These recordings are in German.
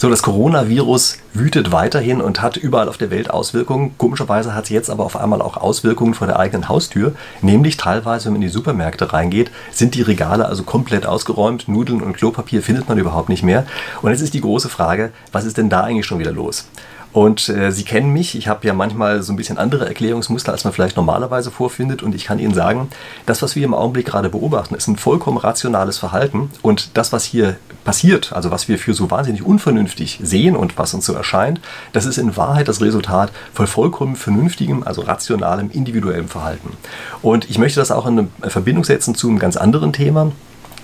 So, das Coronavirus wütet weiterhin und hat überall auf der Welt Auswirkungen. Komischerweise hat es jetzt aber auf einmal auch Auswirkungen vor der eigenen Haustür. Nämlich teilweise, wenn man in die Supermärkte reingeht, sind die Regale also komplett ausgeräumt. Nudeln und Klopapier findet man überhaupt nicht mehr. Und jetzt ist die große Frage, was ist denn da eigentlich schon wieder los? Und äh, Sie kennen mich, ich habe ja manchmal so ein bisschen andere Erklärungsmuster, als man vielleicht normalerweise vorfindet. Und ich kann Ihnen sagen, das, was wir im Augenblick gerade beobachten, ist ein vollkommen rationales Verhalten. Und das, was hier passiert, also was wir für so wahnsinnig unvernünftig sehen und was uns so erscheint, das ist in Wahrheit das Resultat von vollkommen vernünftigem, also rationalem, individuellem Verhalten. Und ich möchte das auch in eine Verbindung setzen zu einem ganz anderen Thema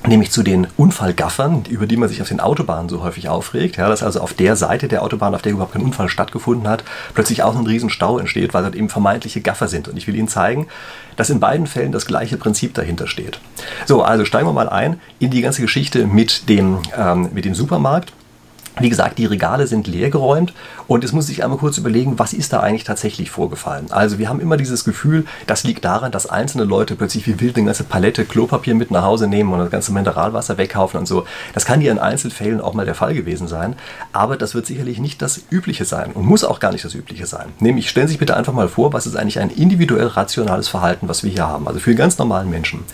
nämlich zu den Unfallgaffern, über die man sich auf den Autobahnen so häufig aufregt. Ja, dass also auf der Seite der Autobahn, auf der überhaupt kein Unfall stattgefunden hat, plötzlich auch ein Riesenstau entsteht, weil dort eben vermeintliche Gaffer sind. Und ich will Ihnen zeigen, dass in beiden Fällen das gleiche Prinzip dahinter steht. So, also steigen wir mal ein in die ganze Geschichte mit dem, ähm, mit dem Supermarkt. Wie gesagt, die Regale sind leergeräumt und es muss sich einmal kurz überlegen, was ist da eigentlich tatsächlich vorgefallen. Also wir haben immer dieses Gefühl, das liegt daran, dass einzelne Leute plötzlich wie wild eine ganze Palette Klopapier mit nach Hause nehmen und das ganze Mineralwasser wegkaufen und so. Das kann hier in Einzelfällen auch mal der Fall gewesen sein, aber das wird sicherlich nicht das Übliche sein und muss auch gar nicht das Übliche sein. Nämlich stellen Sie sich bitte einfach mal vor, was ist eigentlich ein individuell rationales Verhalten, was wir hier haben, also für ganz normalen Menschen.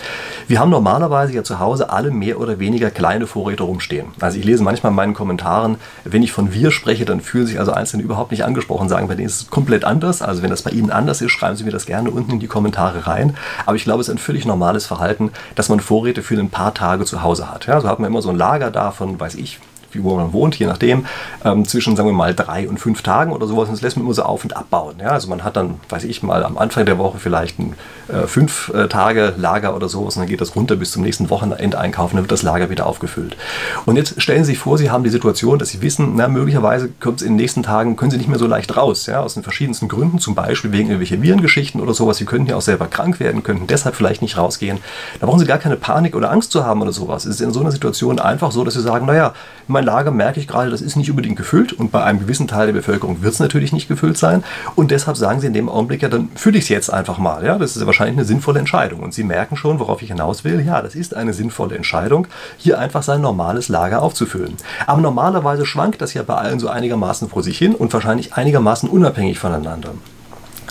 Wir haben normalerweise ja zu Hause alle mehr oder weniger kleine Vorräte rumstehen. Also ich lese manchmal in meinen Kommentaren, Jahren. Wenn ich von wir spreche, dann fühlen sich also Einzelne überhaupt nicht angesprochen, sagen, bei denen ist es komplett anders. Also wenn das bei Ihnen anders ist, schreiben Sie mir das gerne unten in die Kommentare rein. Aber ich glaube, es ist ein völlig normales Verhalten, dass man Vorräte für ein paar Tage zu Hause hat. Ja, so hat man immer so ein Lager davon, weiß ich, wie wo man wohnt, je nachdem, ähm, zwischen, sagen wir mal, drei und fünf Tagen oder sowas. Und das lässt man immer so auf und abbauen. Ja? Also man hat dann, weiß ich mal, am Anfang der Woche vielleicht ein äh, fünf äh, Tage Lager oder sowas und dann geht das runter bis zum nächsten Wochenendeinkauf und dann wird das Lager wieder aufgefüllt. Und jetzt stellen Sie sich vor, Sie haben die Situation, dass Sie wissen, na, möglicherweise kommt es in den nächsten Tagen, können Sie nicht mehr so leicht raus, ja? aus den verschiedensten Gründen, zum Beispiel wegen irgendwelcher Virengeschichten oder sowas. Sie könnten ja auch selber krank werden, könnten deshalb vielleicht nicht rausgehen. Da brauchen Sie gar keine Panik oder Angst zu haben oder sowas. Es ist in so einer Situation einfach so, dass Sie sagen, naja, mein Lager merke ich gerade, das ist nicht unbedingt gefüllt und bei einem gewissen Teil der Bevölkerung wird es natürlich nicht gefüllt sein und deshalb sagen sie in dem Augenblick, ja, dann fülle ich es jetzt einfach mal. Ja, das ist ja wahrscheinlich eine sinnvolle Entscheidung und sie merken schon, worauf ich hinaus will. Ja, das ist eine sinnvolle Entscheidung, hier einfach sein normales Lager aufzufüllen. Aber normalerweise schwankt das ja bei allen so einigermaßen vor sich hin und wahrscheinlich einigermaßen unabhängig voneinander.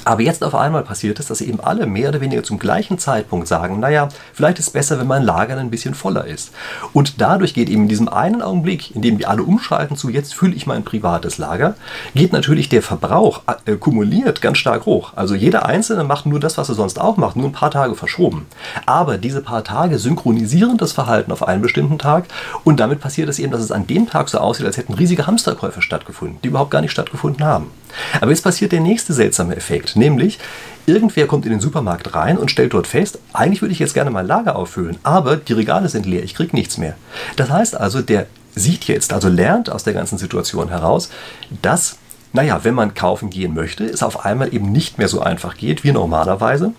Aber jetzt auf einmal passiert es, dass eben alle mehr oder weniger zum gleichen Zeitpunkt sagen, naja, vielleicht ist es besser, wenn mein Lager ein bisschen voller ist. Und dadurch geht eben in diesem einen Augenblick, in dem wir alle umschalten zu, jetzt fülle ich mein privates Lager, geht natürlich der Verbrauch äh, kumuliert ganz stark hoch. Also jeder Einzelne macht nur das, was er sonst auch macht, nur ein paar Tage verschoben. Aber diese paar Tage synchronisieren das Verhalten auf einen bestimmten Tag und damit passiert es eben, dass es an dem Tag so aussieht, als hätten riesige Hamsterkäufe stattgefunden, die überhaupt gar nicht stattgefunden haben. Aber jetzt passiert der nächste seltsame Effekt, nämlich irgendwer kommt in den Supermarkt rein und stellt dort fest, eigentlich würde ich jetzt gerne mein Lager auffüllen, aber die Regale sind leer, ich kriege nichts mehr. Das heißt also, der sieht jetzt, also lernt aus der ganzen Situation heraus, dass, naja, wenn man kaufen gehen möchte, es auf einmal eben nicht mehr so einfach geht wie normalerweise.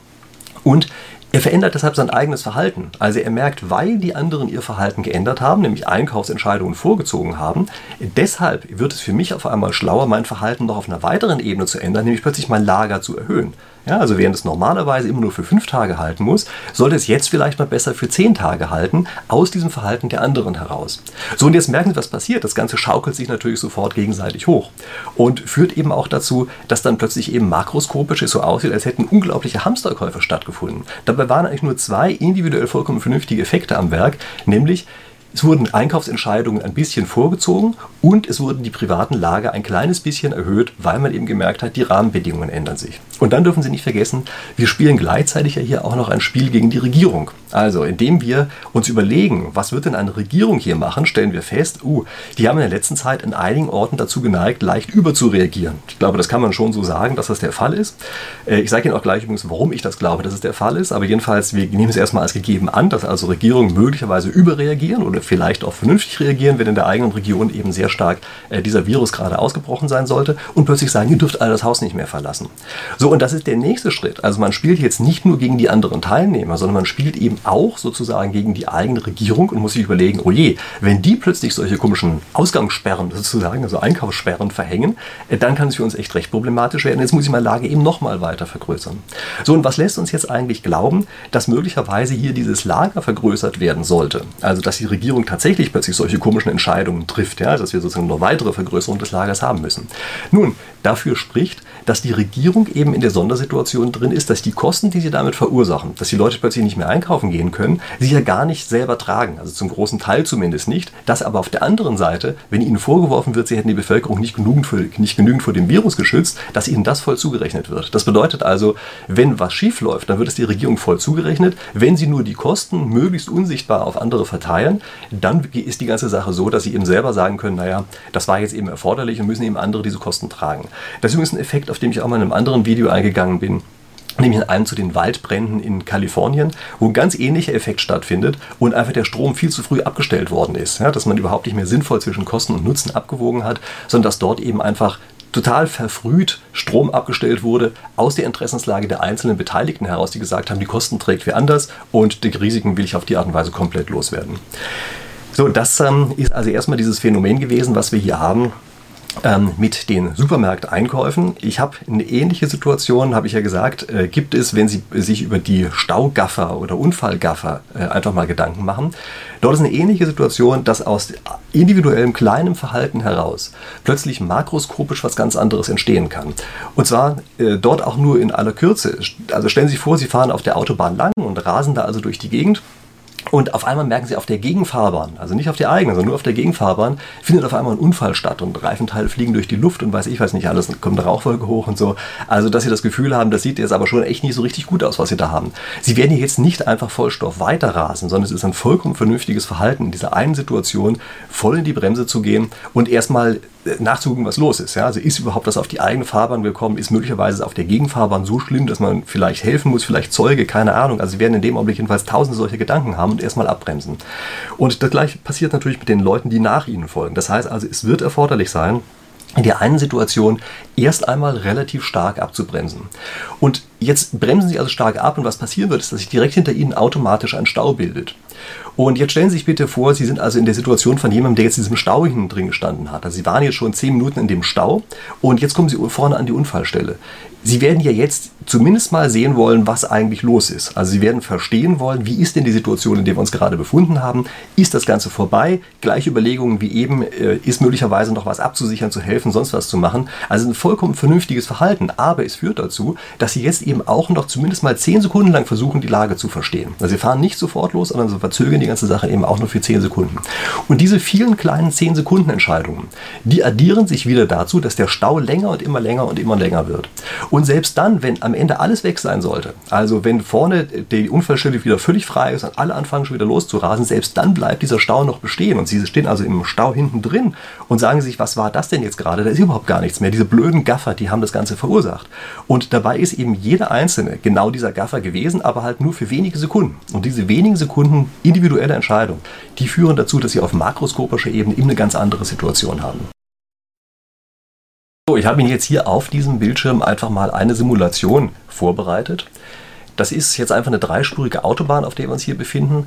Und er verändert deshalb sein eigenes Verhalten. Also er merkt, weil die anderen ihr Verhalten geändert haben, nämlich Einkaufsentscheidungen vorgezogen haben, deshalb wird es für mich auf einmal schlauer, mein Verhalten noch auf einer weiteren Ebene zu ändern, nämlich plötzlich mein Lager zu erhöhen. Ja, also während es normalerweise immer nur für fünf Tage halten muss, sollte es jetzt vielleicht mal besser für zehn Tage halten, aus diesem Verhalten der anderen heraus. So, und jetzt merken Sie, was passiert. Das Ganze schaukelt sich natürlich sofort gegenseitig hoch und führt eben auch dazu, dass dann plötzlich eben makroskopisch es so aussieht, als hätten unglaubliche Hamsterkäufe stattgefunden. Dabei waren eigentlich nur zwei individuell vollkommen vernünftige Effekte am Werk, nämlich es wurden Einkaufsentscheidungen ein bisschen vorgezogen und es wurden die privaten Lager ein kleines bisschen erhöht, weil man eben gemerkt hat, die Rahmenbedingungen ändern sich. Und dann dürfen Sie nicht vergessen, wir spielen gleichzeitig ja hier auch noch ein Spiel gegen die Regierung. Also, indem wir uns überlegen, was wird denn eine Regierung hier machen, stellen wir fest, uh, die haben in der letzten Zeit in einigen Orten dazu geneigt, leicht überzureagieren. Ich glaube, das kann man schon so sagen, dass das der Fall ist. Äh, ich sage Ihnen auch gleich übrigens, warum ich das glaube, dass es der Fall ist. Aber jedenfalls, wir nehmen es erstmal als gegeben an, dass also Regierungen möglicherweise überreagieren oder vielleicht auch vernünftig reagieren, wenn in der eigenen Region eben sehr stark äh, dieser Virus gerade ausgebrochen sein sollte und plötzlich sagen, ihr dürft alle das Haus nicht mehr verlassen. So, und das ist der nächste Schritt. Also man spielt jetzt nicht nur gegen die anderen Teilnehmer, sondern man spielt eben auch sozusagen gegen die eigene Regierung und muss sich überlegen, oh je, wenn die plötzlich solche komischen Ausgangssperren sozusagen, also Einkaufssperren verhängen, äh, dann kann es für uns echt recht problematisch werden. Jetzt muss ich meine Lage eben nochmal weiter vergrößern. So, und was lässt uns jetzt eigentlich glauben, dass möglicherweise hier dieses Lager vergrößert werden sollte? Also, dass die Regierung tatsächlich plötzlich solche komischen Entscheidungen trifft, ja, dass wir sozusagen noch weitere Vergrößerung des Lagers haben müssen. Nun, dafür spricht, dass die Regierung eben in der Sondersituation drin ist, dass die Kosten, die sie damit verursachen, dass die Leute plötzlich nicht mehr einkaufen gehen können, sie ja gar nicht selber tragen, also zum großen Teil zumindest nicht, dass aber auf der anderen Seite, wenn ihnen vorgeworfen wird, sie hätten die Bevölkerung nicht genügend, für, nicht genügend vor dem Virus geschützt, dass ihnen das voll zugerechnet wird. Das bedeutet also, wenn was schief läuft, dann wird es die Regierung voll zugerechnet. Wenn sie nur die Kosten möglichst unsichtbar auf andere verteilen, dann ist die ganze Sache so, dass sie eben selber sagen können, naja, das war jetzt eben erforderlich und müssen eben andere diese Kosten tragen. Das ist übrigens ein Effekt, auf den ich auch mal in einem anderen Video eingegangen bin nämlich in einem zu den Waldbränden in Kalifornien, wo ein ganz ähnlicher Effekt stattfindet und einfach der Strom viel zu früh abgestellt worden ist. Ja, dass man überhaupt nicht mehr sinnvoll zwischen Kosten und Nutzen abgewogen hat, sondern dass dort eben einfach total verfrüht Strom abgestellt wurde aus der Interessenslage der einzelnen Beteiligten heraus, die gesagt haben, die Kosten trägt wer anders und die Risiken will ich auf die Art und Weise komplett loswerden. So, das ähm, ist also erstmal dieses Phänomen gewesen, was wir hier haben ähm, mit den Supermarkteinkäufen. Ich habe eine ähnliche Situation, habe ich ja gesagt, äh, gibt es, wenn Sie sich über die Staugaffer oder Unfallgaffer äh, einfach mal Gedanken machen. Dort ist eine ähnliche Situation, dass aus individuellem kleinem Verhalten heraus plötzlich makroskopisch was ganz anderes entstehen kann. Und zwar äh, dort auch nur in aller Kürze. Also stellen Sie sich vor, Sie fahren auf der Autobahn lang und rasen da also durch die Gegend und auf einmal merken sie auf der Gegenfahrbahn, also nicht auf der eigenen, sondern nur auf der Gegenfahrbahn, findet auf einmal ein Unfall statt und Reifenteile fliegen durch die Luft und weiß ich weiß nicht alles, kommt eine Rauchwolke hoch und so. Also, dass sie das Gefühl haben, das sieht jetzt aber schon echt nicht so richtig gut aus, was sie da haben. Sie werden hier jetzt nicht einfach Vollstoff weiterrasen, sondern es ist ein vollkommen vernünftiges Verhalten, in dieser einen Situation voll in die Bremse zu gehen und erstmal nachzugucken, was los ist. Ja? Also ist überhaupt was auf die eigene Fahrbahn gekommen? Ist möglicherweise auf der Gegenfahrbahn so schlimm, dass man vielleicht helfen muss, vielleicht Zeuge, keine Ahnung. Also sie werden in dem Augenblick jedenfalls tausende solche Gedanken haben und erstmal abbremsen. Und das gleiche passiert natürlich mit den Leuten, die nach ihnen folgen. Das heißt also, es wird erforderlich sein, in der einen Situation erst einmal relativ stark abzubremsen. Und jetzt bremsen Sie also stark ab und was passieren wird, ist, dass sich direkt hinter Ihnen automatisch ein Stau bildet. Und jetzt stellen Sie sich bitte vor, Sie sind also in der Situation von jemandem, der jetzt in diesem Stau hinten drin gestanden hat. Also Sie waren jetzt schon zehn Minuten in dem Stau und jetzt kommen Sie vorne an die Unfallstelle. Sie werden ja jetzt zumindest mal sehen wollen, was eigentlich los ist. Also Sie werden verstehen wollen, wie ist denn die Situation, in der wir uns gerade befunden haben? Ist das Ganze vorbei? Gleiche Überlegungen wie eben, äh, ist möglicherweise noch was abzusichern, zu helfen, sonst was zu machen. Also ein vollkommen vernünftiges Verhalten. Aber es führt dazu, dass Sie jetzt eben auch noch zumindest mal zehn Sekunden lang versuchen, die Lage zu verstehen. Also Sie fahren nicht sofort los, sondern verzögern die ganze Sache eben auch nur für zehn Sekunden. Und diese vielen kleinen zehn Sekunden Entscheidungen, die addieren sich wieder dazu, dass der Stau länger und immer länger und immer länger wird. Und selbst dann, wenn am Ende alles weg sein sollte, also wenn vorne die Unfallstelle wieder völlig frei ist und alle anfangen schon wieder loszurasen, selbst dann bleibt dieser Stau noch bestehen. Und sie stehen also im Stau hinten drin und sagen sich, was war das denn jetzt gerade? Da ist überhaupt gar nichts mehr. Diese blöden Gaffer, die haben das Ganze verursacht. Und dabei ist eben jeder einzelne genau dieser Gaffer gewesen, aber halt nur für wenige Sekunden. Und diese wenigen Sekunden individuelle Entscheidung, die führen dazu, dass sie auf makroskopischer Ebene eben eine ganz andere Situation haben. So, ich habe Ihnen jetzt hier auf diesem Bildschirm einfach mal eine Simulation vorbereitet. Das ist jetzt einfach eine dreispurige Autobahn, auf der wir uns hier befinden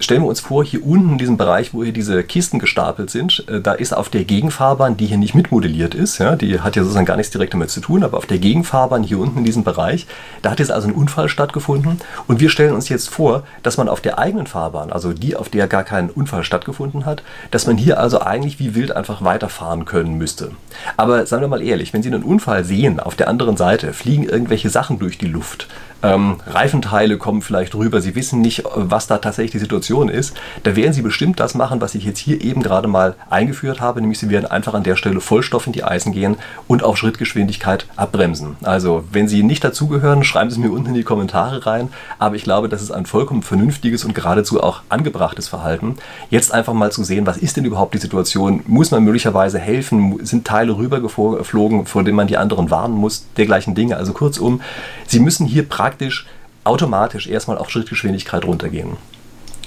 stellen wir uns vor, hier unten in diesem Bereich, wo hier diese Kisten gestapelt sind, äh, da ist auf der Gegenfahrbahn, die hier nicht mitmodelliert ist, ja, die hat ja sozusagen gar nichts direkt damit zu tun, aber auf der Gegenfahrbahn hier unten in diesem Bereich, da hat jetzt also ein Unfall stattgefunden und wir stellen uns jetzt vor, dass man auf der eigenen Fahrbahn, also die, auf der gar kein Unfall stattgefunden hat, dass man hier also eigentlich wie wild einfach weiterfahren können müsste. Aber sagen wir mal ehrlich, wenn Sie einen Unfall sehen, auf der anderen Seite fliegen irgendwelche Sachen durch die Luft, ähm, Reifenteile kommen vielleicht rüber, Sie wissen nicht, was da tatsächlich die Situation ist, da werden Sie bestimmt das machen, was ich jetzt hier eben gerade mal eingeführt habe, nämlich Sie werden einfach an der Stelle Vollstoff in die Eisen gehen und auf Schrittgeschwindigkeit abbremsen. Also, wenn Sie nicht dazugehören, schreiben Sie es mir unten in die Kommentare rein, aber ich glaube, das ist ein vollkommen vernünftiges und geradezu auch angebrachtes Verhalten. Jetzt einfach mal zu sehen, was ist denn überhaupt die Situation? Muss man möglicherweise helfen? Sind Teile rübergeflogen, vor denen man die anderen warnen muss? Dergleichen Dinge. Also kurzum, Sie müssen hier praktisch praktisch automatisch erstmal auf Schrittgeschwindigkeit runtergehen.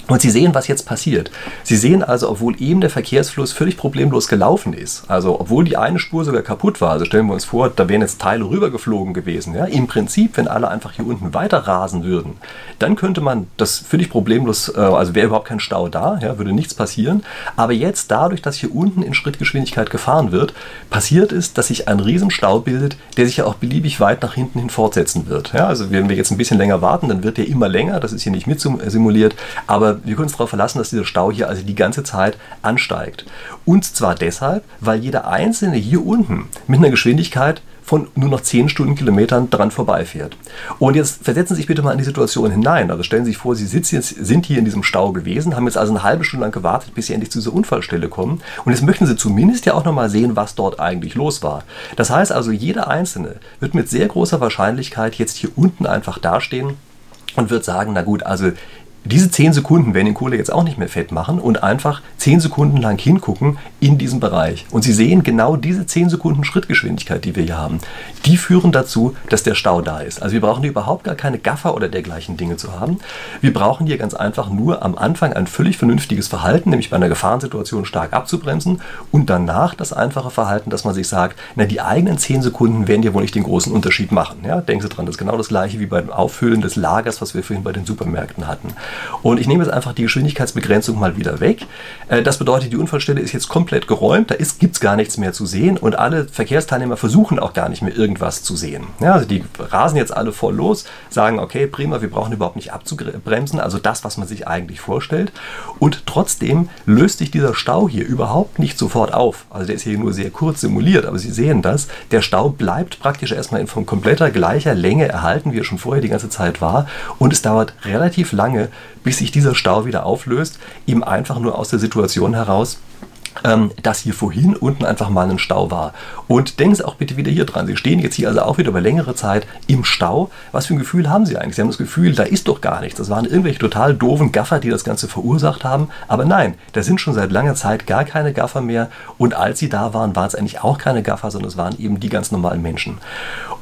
Und Sie sehen, was jetzt passiert. Sie sehen also, obwohl eben der Verkehrsfluss völlig problemlos gelaufen ist, also obwohl die eine Spur sogar kaputt war, also stellen wir uns vor, da wären jetzt Teile rübergeflogen gewesen. Ja? Im Prinzip, wenn alle einfach hier unten weiter rasen würden, dann könnte man das völlig problemlos, äh, also wäre überhaupt kein Stau da, ja, würde nichts passieren. Aber jetzt dadurch, dass hier unten in Schrittgeschwindigkeit gefahren wird, passiert es, dass sich ein Riesenstau bildet, der sich ja auch beliebig weit nach hinten hin fortsetzen wird. Ja? Also wenn wir jetzt ein bisschen länger warten, dann wird der immer länger, das ist hier nicht mit simuliert, aber wir können uns darauf verlassen, dass dieser Stau hier also die ganze Zeit ansteigt. Und zwar deshalb, weil jeder einzelne hier unten mit einer Geschwindigkeit von nur noch 10 Stundenkilometern dran vorbeifährt. Und jetzt versetzen Sie sich bitte mal in die Situation hinein. Also stellen Sie sich vor, Sie sitzen, sind hier in diesem Stau gewesen, haben jetzt also eine halbe Stunde lang gewartet, bis Sie endlich zu dieser Unfallstelle kommen. Und jetzt möchten Sie zumindest ja auch noch mal sehen, was dort eigentlich los war. Das heißt also, jeder Einzelne wird mit sehr großer Wahrscheinlichkeit jetzt hier unten einfach dastehen und wird sagen, na gut, also diese 10 Sekunden werden den Kohle jetzt auch nicht mehr fett machen und einfach 10 Sekunden lang hingucken in diesem Bereich. Und Sie sehen genau diese 10 Sekunden Schrittgeschwindigkeit, die wir hier haben, die führen dazu, dass der Stau da ist. Also wir brauchen hier überhaupt gar keine Gaffer oder dergleichen Dinge zu haben. Wir brauchen hier ganz einfach nur am Anfang ein völlig vernünftiges Verhalten, nämlich bei einer Gefahrensituation stark abzubremsen und danach das einfache Verhalten, dass man sich sagt, na die eigenen 10 Sekunden werden ja wohl nicht den großen Unterschied machen. Ja, denken Sie dran, das ist genau das gleiche wie beim Auffüllen des Lagers, was wir vorhin bei den Supermärkten hatten. Und ich nehme jetzt einfach die Geschwindigkeitsbegrenzung mal wieder weg. Äh, das bedeutet, die Unfallstelle ist jetzt komplett geräumt, da gibt es gar nichts mehr zu sehen und alle Verkehrsteilnehmer versuchen auch gar nicht mehr irgendwas zu sehen. Ja, also die rasen jetzt alle voll los, sagen, okay, prima, wir brauchen überhaupt nicht abzubremsen, also das, was man sich eigentlich vorstellt. Und trotzdem löst sich dieser Stau hier überhaupt nicht sofort auf. Also der ist hier nur sehr kurz simuliert, aber Sie sehen das, der Stau bleibt praktisch erstmal in von kompletter gleicher Länge erhalten, wie er schon vorher die ganze Zeit war. Und es dauert relativ lange, bis sich dieser Stau wieder auflöst, eben einfach nur aus der Situation heraus, ähm, dass hier vorhin unten einfach mal ein Stau war. Und denken Sie auch bitte wieder hier dran. Sie stehen jetzt hier also auch wieder über längere Zeit im Stau. Was für ein Gefühl haben Sie eigentlich? Sie haben das Gefühl, da ist doch gar nichts. Das waren irgendwelche total doofen Gaffer, die das Ganze verursacht haben. Aber nein, da sind schon seit langer Zeit gar keine Gaffer mehr. Und als sie da waren, waren es eigentlich auch keine Gaffer, sondern es waren eben die ganz normalen Menschen.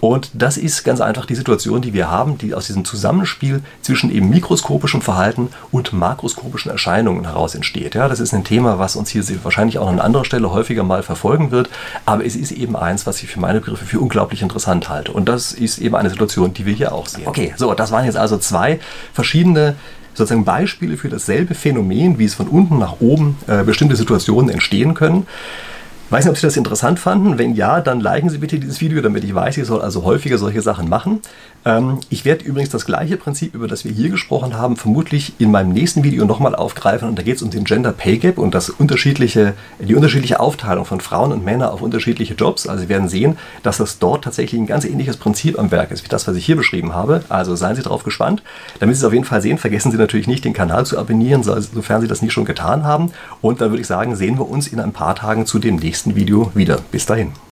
Und das ist ganz einfach die Situation, die wir haben, die aus diesem Zusammenspiel zwischen eben mikroskopischem Verhalten und makroskopischen Erscheinungen heraus entsteht. Ja, das ist ein Thema, was uns hier wahrscheinlich wahrscheinlich auch an anderer Stelle häufiger mal verfolgen wird. Aber es ist eben eins, was ich für meine Begriffe für unglaublich interessant halte. Und das ist eben eine Situation, die wir hier auch sehen. Okay, so, das waren jetzt also zwei verschiedene sozusagen Beispiele für dasselbe Phänomen, wie es von unten nach oben äh, bestimmte Situationen entstehen können. Weiß nicht, ob Sie das interessant fanden. Wenn ja, dann liken Sie bitte dieses Video, damit ich weiß, ich soll also häufiger solche Sachen machen. Ähm, ich werde übrigens das gleiche Prinzip, über das wir hier gesprochen haben, vermutlich in meinem nächsten Video nochmal aufgreifen. Und da geht es um den Gender Pay Gap und das unterschiedliche, die unterschiedliche Aufteilung von Frauen und Männern auf unterschiedliche Jobs. Also Sie werden sehen, dass das dort tatsächlich ein ganz ähnliches Prinzip am Werk ist, wie das, was ich hier beschrieben habe. Also seien Sie darauf gespannt. Damit Sie es auf jeden Fall sehen, vergessen Sie natürlich nicht, den Kanal zu abonnieren, sofern Sie das nicht schon getan haben. Und dann würde ich sagen, sehen wir uns in ein paar Tagen zu dem nächsten nächsten Video wieder. Bis dahin.